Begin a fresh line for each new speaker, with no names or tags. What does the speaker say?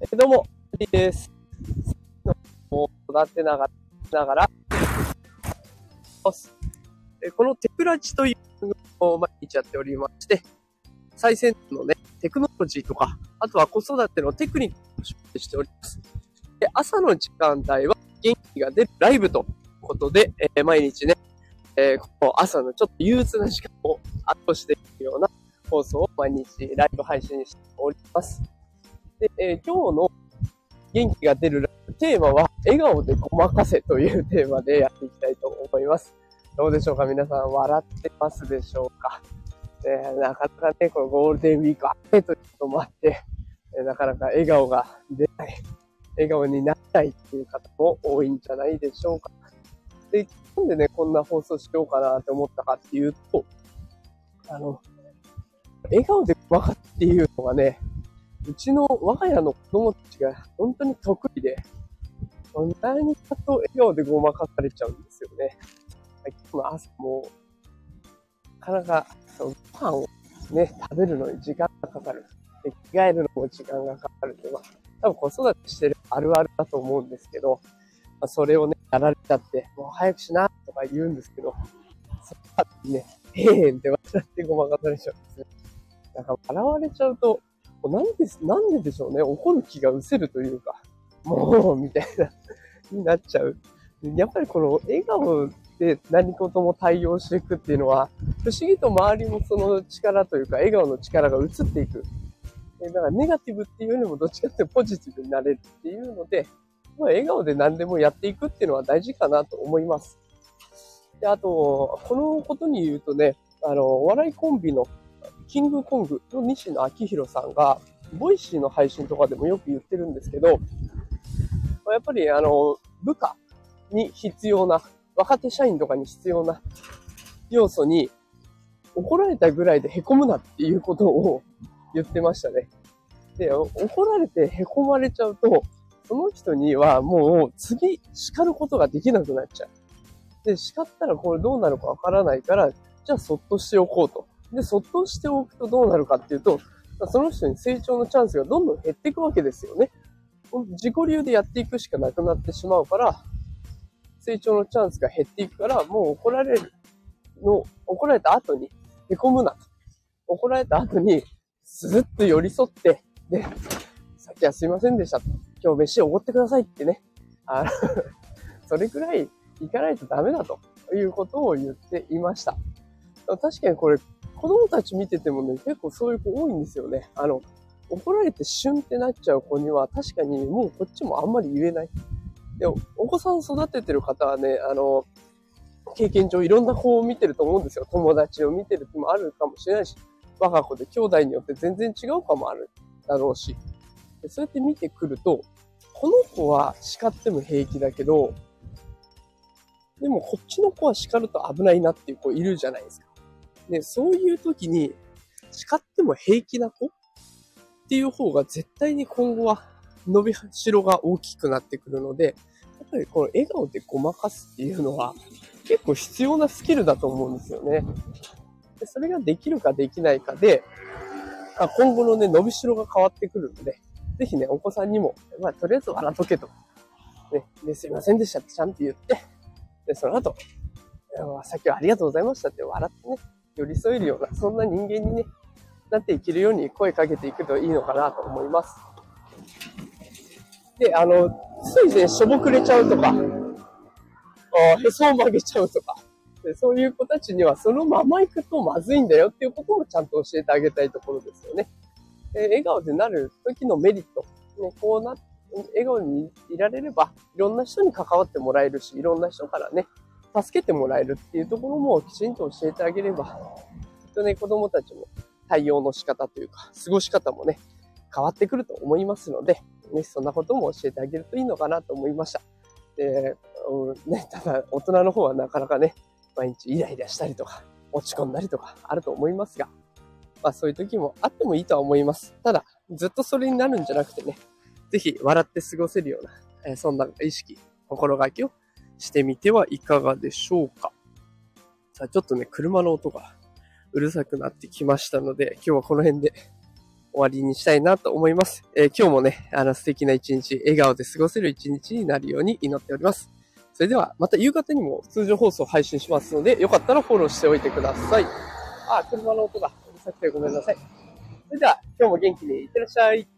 えどうも、リーです。もう育てながら、ながら、えこのテクラジというのを毎日やっておりまして、最先端のね、テクノロジーとか、あとは子育てのテクニックを紹介しております。で朝の時間帯は元気が出るライブということで、え毎日ね、えーこの朝のちょっと憂鬱な時間を後していくような放送を毎日ライブ配信しております。で、えー今日の元気が出るテーマは、笑顔でごまかせというテーマでやっていきたいと思います。どうでしょうか皆さん、笑ってますでしょうか、えーなかなかね、このゴールデンウィーク雨ということもあって、えーなかなか笑顔が出ない、笑顔にならないっていう方も多いんじゃないでしょうか。で、なんでね、こんな放送しようかなって思ったかっていうと、あの、笑顔でごまかっていうのがね、うちの我が家の子供たちが本当に得意で、何かと笑顔でごまかされちゃうんですよね。今日の朝も、なかなかそうご飯をね、食べるのに時間がかかる。で着替えるのも時間がかかるっていうのは、多分子育てしてるあるあるだと思うんですけど、まあ、それをね、やられちゃって、もう早くしなとか言うんですけど、そこにね、へえへんって笑ってごまかされちゃうんですね。なんか笑われちゃうと、なんで、なんででしょうね、怒る気が失せるというか、もう、みたいな、になっちゃう。やっぱりこの笑顔で何事も対応していくっていうのは、不思議と周りもその力というか、笑顔の力が移っていく。だからネガティブっていうよりもどっちかってポジティブになれるっていうので、まあ、笑顔で何でもやっていくっていうのは大事かなと思います。で、あと、このことに言うとね、あの、お笑いコンビのキングコングの西野亮廣さんが、 Voicy の配信とかでもよく言ってるんですけど、やっぱりあの、部下に必要な、若手社員とかに必要な要素に、怒られたぐらいで凹むなっていうことを言ってましたね。で、怒られて凹まれちゃうと、その人にはもう次叱ることができなくなっちゃう。で、叱ったらこれどうなるかわからないから、じゃあそっとしておこうと。で、そっとしておくとどうなるかっていうと、その人に成長のチャンスがどんどん減っていくわけですよね。自己流でやっていくしかなくなってしまうから、成長のチャンスが減っていくから、もう怒られるの、怒られた後に凹むなと。怒られた後に、スーッと寄り添って、で、さっきはすいませんでした。今日飯をおごってくださいってね。あ それくらい行かないとダメだということを言っていました。確かにこれ、子供たち見ててもね、結構そういう子多いんですよね。あの、怒られてシュンってなっちゃう子には確かにもうこっちもあんまり言えない。で、お子さん育ててる方はね、あの、経験上いろんな子を見てると思うんですよ。友達を見てるってもあるかもしれないし、我が子で兄弟によって全然違うかもあるだろうし。でそうやって見てくると、この子は叱っても平気だけど、でもこっちの子は叱ると危ないなっていう子いるじゃないですか。で、そういう時に叱っても平気な子？っていう方が絶対に今後は伸びしろが大きくなってくるので、やっぱりこの笑顔でごまかすっていうのは結構必要なスキルだと思うんですよね。でそれができるかできないかで、あ今後のね、伸びしろが変わってくるので、ぜひね、お子さんにも、まあ、とりあえず笑っとけと。ね、で、すいませんでしたってちゃんと言って、で、その後、さっきはありがとうございましたって笑ってね、寄り添えるような、そんな人間にね、なっていけるように声かけていくといいのかなと思います。で、あの、ついね、しょぼくれちゃうとか、へそを曲げちゃうとか、でそういう子たちにはそのまま行くとまずいんだよっていうこともちゃんと教えてあげたいところですよね。で笑顔でなる時のメリット、ね、こうな、笑顔にいられれば、いろんな人に関わってもらえるし、いろんな人からね、助けてもらえるっていうところもきちんと教えてあげれば、きっとね、子供たちも対応の仕方というか、過ごし方もね、変わってくると思いますので、ね、そんなことも教えてあげるといいのかなと思いました。で、うん、ね、ただ、大人の方はなかなかね、毎日イライラしたりとか、落ち込んだりとかあると思いますが、まあそういう時もあってもいいとは思います。ただ、ずっとそれになるんじゃなくてね、ぜひ笑って過ごせるような、えそんな意識、心がけをしてみてはいかがでしょうか。さあ、ちょっとね、車の音がうるさくなってきましたので、今日はこの辺で、終わりにしたいなと思います。えー今日もね、あの素敵な一日、笑顔で過ごせる一日になるように祈っております。それでは、また夕方にも通常放送配信しますので、よかったらフォローしておいてください。あ、車の音がうるさくてごめんなさい。それでは、今日も元気にいってらっしゃい。